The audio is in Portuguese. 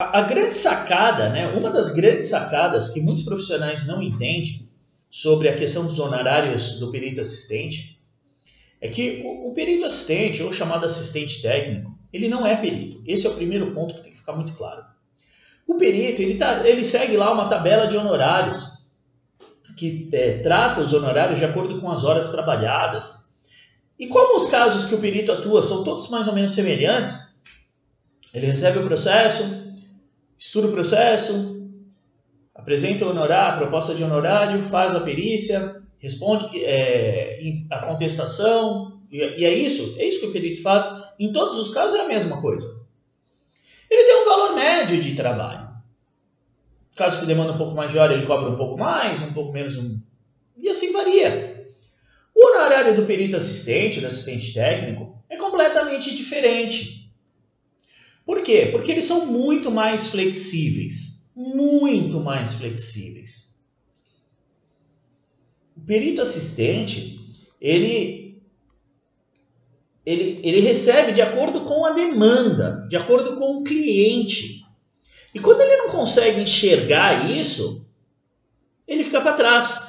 A, grande sacada, né, uma das grandes sacadas que muitos profissionais não entendem sobre a questão dos honorários do perito assistente é que o, o perito assistente, ou chamado assistente técnico, ele não é perito. Esse é o primeiro ponto que tem que ficar muito claro. O perito, ele, tá, ele segue lá uma tabela de honorários, que é, trata os honorários de acordo com as horas trabalhadas. E como os casos que o perito atua são todos mais ou menos semelhantes, ele recebe o processo, estuda o processo, apresenta o honorário, a proposta de honorário, faz a perícia, responde é, a contestação, e, é isso, é isso que o perito faz. Em todos os casos é a mesma coisa. Ele tem um valor médio de trabalho. Caso que demanda um pouco mais de hora, ele cobra um pouco mais, um pouco menos, um... e assim varia. O honorário do perito assistente, do assistente técnico, é completamente diferente. Por quê? Porque eles são muito mais flexíveis. Muito mais flexíveis. O perito assistente, ele ele, ele recebe de acordo com a demanda, de acordo com o cliente. E quando ele não consegue enxergar isso, ele fica para trás.